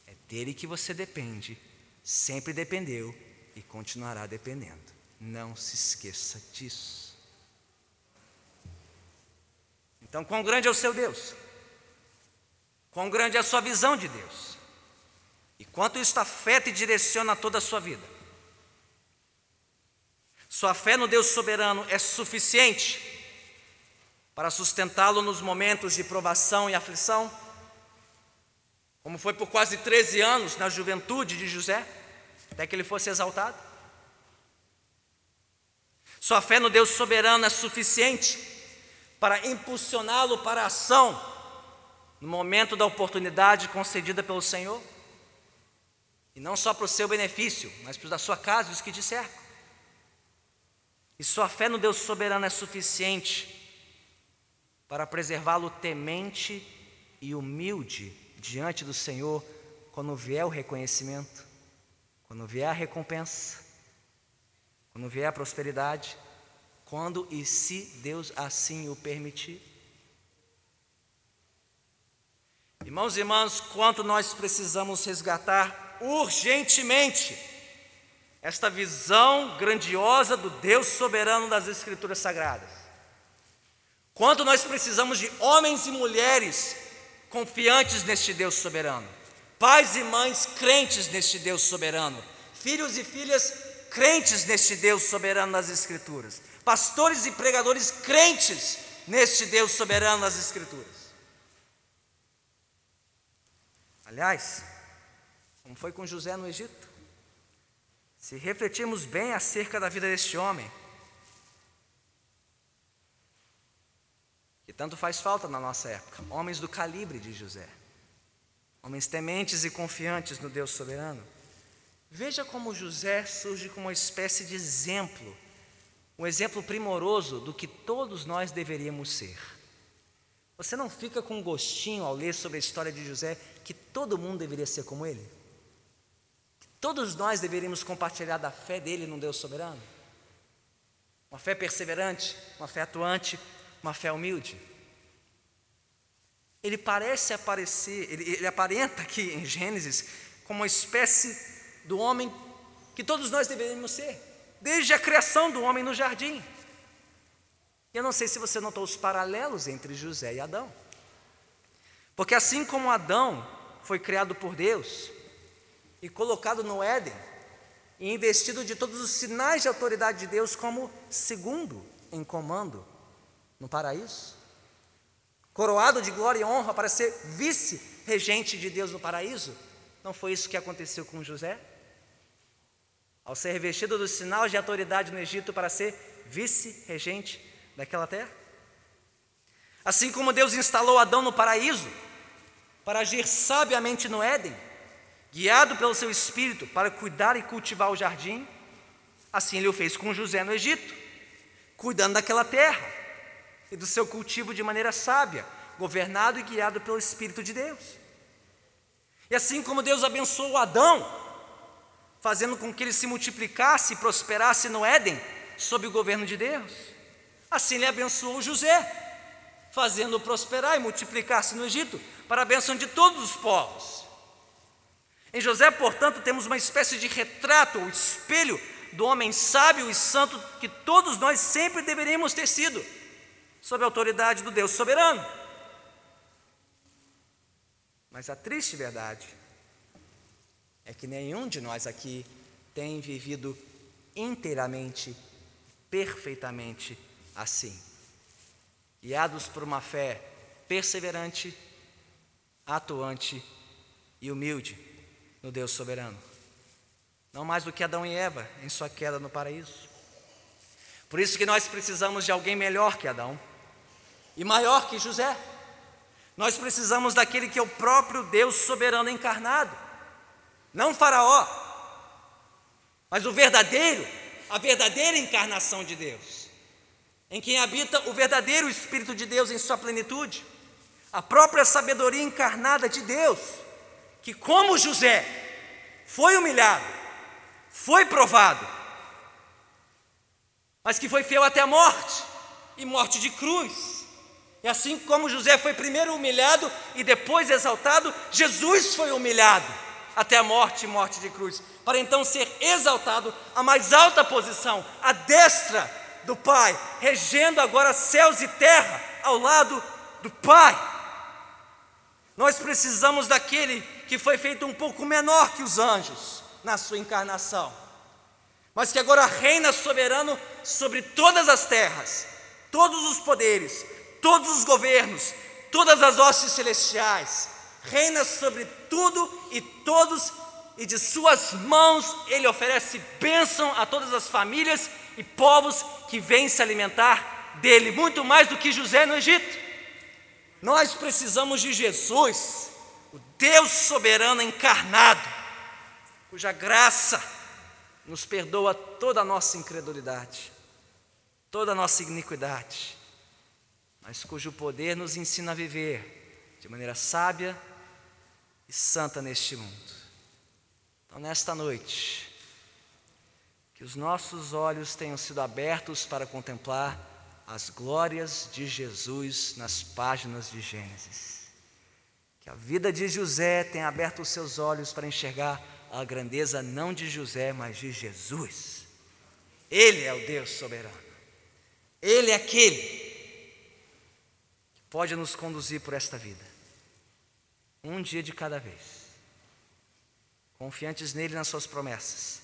É dele que você depende, sempre dependeu e continuará dependendo. Não se esqueça disso. Então, quão grande é o seu Deus? Quão grande é a sua visão de Deus? E quanto isso afeta e direciona toda a sua vida? Sua fé no Deus soberano é suficiente para sustentá-lo nos momentos de provação e aflição? Como foi por quase 13 anos na juventude de José? até que ele fosse exaltado. Sua fé no Deus soberano é suficiente para impulsioná-lo para a ação no momento da oportunidade concedida pelo Senhor. E não só para o seu benefício, mas para o da sua casa e os que te cercam. E sua fé no Deus soberano é suficiente para preservá-lo temente e humilde diante do Senhor quando vier o reconhecimento. Quando vier a recompensa, quando vier a prosperidade, quando e se Deus assim o permitir. Irmãos e irmãs, quanto nós precisamos resgatar urgentemente esta visão grandiosa do Deus soberano das Escrituras Sagradas. Quanto nós precisamos de homens e mulheres confiantes neste Deus soberano pais e mães crentes neste Deus soberano, filhos e filhas crentes neste Deus soberano nas Escrituras, pastores e pregadores crentes neste Deus soberano nas Escrituras. Aliás, como foi com José no Egito, se refletirmos bem acerca da vida deste homem, que tanto faz falta na nossa época, homens do calibre de José, homens tementes e confiantes no Deus soberano. Veja como José surge como uma espécie de exemplo, um exemplo primoroso do que todos nós deveríamos ser. Você não fica com um gostinho ao ler sobre a história de José que todo mundo deveria ser como ele? Todos nós deveríamos compartilhar da fé dele num Deus soberano? Uma fé perseverante, uma fé atuante, uma fé humilde. Ele parece aparecer, ele, ele aparenta aqui em Gênesis como uma espécie do homem que todos nós deveríamos ser, desde a criação do homem no jardim. Eu não sei se você notou os paralelos entre José e Adão. Porque assim como Adão foi criado por Deus e colocado no Éden, e investido de todos os sinais de autoridade de Deus como segundo em comando no paraíso, coroado de glória e honra para ser vice-regente de Deus no paraíso, não foi isso que aconteceu com José? ao ser revestido do sinal de autoridade no Egito para ser vice-regente daquela terra. Assim como Deus instalou Adão no paraíso para agir sabiamente no Éden, guiado pelo seu espírito para cuidar e cultivar o jardim, assim ele o fez com José no Egito, cuidando daquela terra e do seu cultivo de maneira sábia, governado e guiado pelo Espírito de Deus. E assim como Deus abençoou Adão fazendo com que ele se multiplicasse e prosperasse no Éden, sob o governo de Deus. Assim ele abençoou José, fazendo-o prosperar e multiplicar-se no Egito, para a bênção de todos os povos. Em José, portanto, temos uma espécie de retrato ou espelho do homem sábio e santo que todos nós sempre deveríamos ter sido, sob a autoridade do Deus soberano. Mas a triste verdade é que nenhum de nós aqui tem vivido inteiramente, perfeitamente assim. Guiados por uma fé perseverante, atuante e humilde no Deus soberano. Não mais do que Adão e Eva em sua queda no paraíso. Por isso que nós precisamos de alguém melhor que Adão e maior que José. Nós precisamos daquele que é o próprio Deus soberano encarnado não Faraó, mas o verdadeiro, a verdadeira encarnação de Deus, em quem habita o verdadeiro Espírito de Deus em sua plenitude, a própria sabedoria encarnada de Deus, que, como José, foi humilhado, foi provado, mas que foi fiel até a morte e morte de cruz. E assim como José foi primeiro humilhado e depois exaltado, Jesus foi humilhado até a morte e morte de cruz, para então ser exaltado à mais alta posição, à destra do Pai, regendo agora céus e terra ao lado do Pai. Nós precisamos daquele que foi feito um pouco menor que os anjos na sua encarnação, mas que agora reina soberano sobre todas as terras, todos os poderes, todos os governos, todas as hostes celestiais. Reina sobre tudo e todos, e de suas mãos ele oferece bênção a todas as famílias e povos que vêm se alimentar dele, muito mais do que José no Egito. Nós precisamos de Jesus, o Deus soberano encarnado, cuja graça nos perdoa toda a nossa incredulidade, toda a nossa iniquidade, mas cujo poder nos ensina a viver de maneira sábia e santa neste mundo. Então, nesta noite, que os nossos olhos tenham sido abertos para contemplar as glórias de Jesus nas páginas de Gênesis. Que a vida de José tenha aberto os seus olhos para enxergar a grandeza não de José, mas de Jesus. Ele é o Deus soberano. Ele é aquele que pode nos conduzir por esta vida um dia de cada vez, confiantes nele nas suas promessas,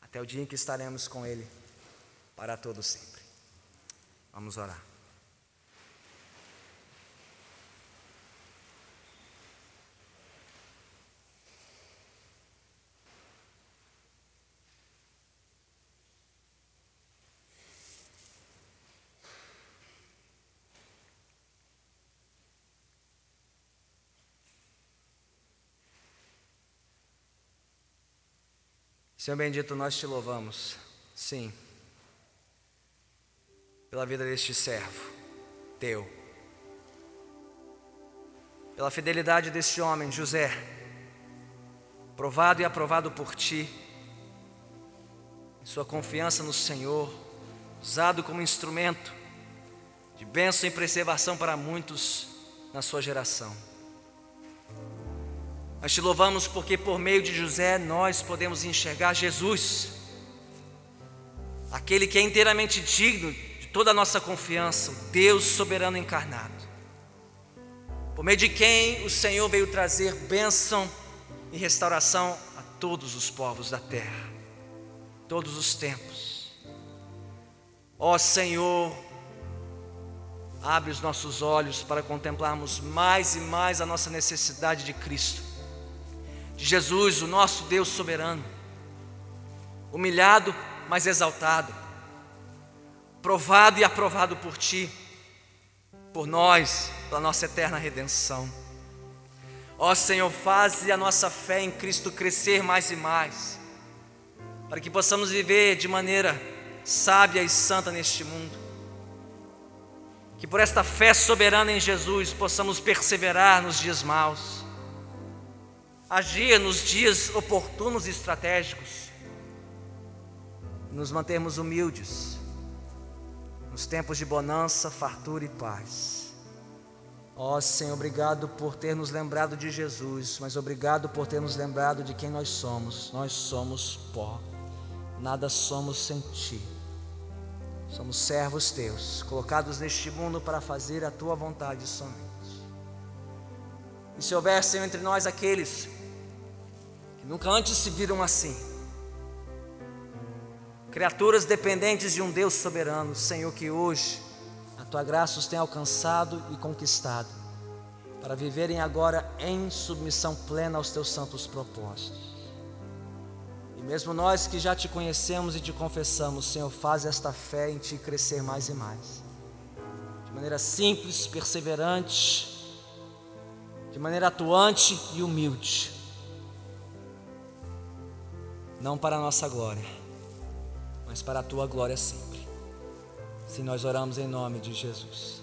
até até o dia em que estaremos com Ele para todo sempre. Vamos orar. Senhor bendito, nós te louvamos, sim, pela vida deste servo, teu, pela fidelidade deste homem, José, provado e aprovado por ti, sua confiança no Senhor, usado como instrumento de bênção e preservação para muitos na sua geração. Nós te louvamos porque por meio de José nós podemos enxergar Jesus, aquele que é inteiramente digno de toda a nossa confiança, o Deus soberano encarnado, por meio de quem o Senhor veio trazer bênção e restauração a todos os povos da terra, todos os tempos. Ó Senhor, abre os nossos olhos para contemplarmos mais e mais a nossa necessidade de Cristo de Jesus, o nosso Deus soberano, humilhado, mas exaltado, provado e aprovado por Ti, por nós, pela nossa eterna redenção. Ó Senhor, faz a nossa fé em Cristo crescer mais e mais, para que possamos viver de maneira sábia e santa neste mundo. Que por esta fé soberana em Jesus possamos perseverar nos dias maus agir nos dias oportunos e estratégicos, nos mantermos humildes, nos tempos de bonança, fartura e paz. Ó oh, Senhor, obrigado por ter nos lembrado de Jesus, mas obrigado por ter nos lembrado de quem nós somos. Nós somos pó, nada somos sem Ti. Somos servos Teus, colocados neste mundo para fazer a Tua vontade somente. E se houvessem entre nós aqueles Nunca antes se viram assim. Criaturas dependentes de um Deus soberano, Senhor, que hoje a tua graça os tem alcançado e conquistado, para viverem agora em submissão plena aos teus santos propósitos. E mesmo nós que já te conhecemos e te confessamos, Senhor, faz esta fé em ti crescer mais e mais, de maneira simples, perseverante, de maneira atuante e humilde não para a nossa glória, mas para a tua glória sempre. Se nós oramos em nome de Jesus.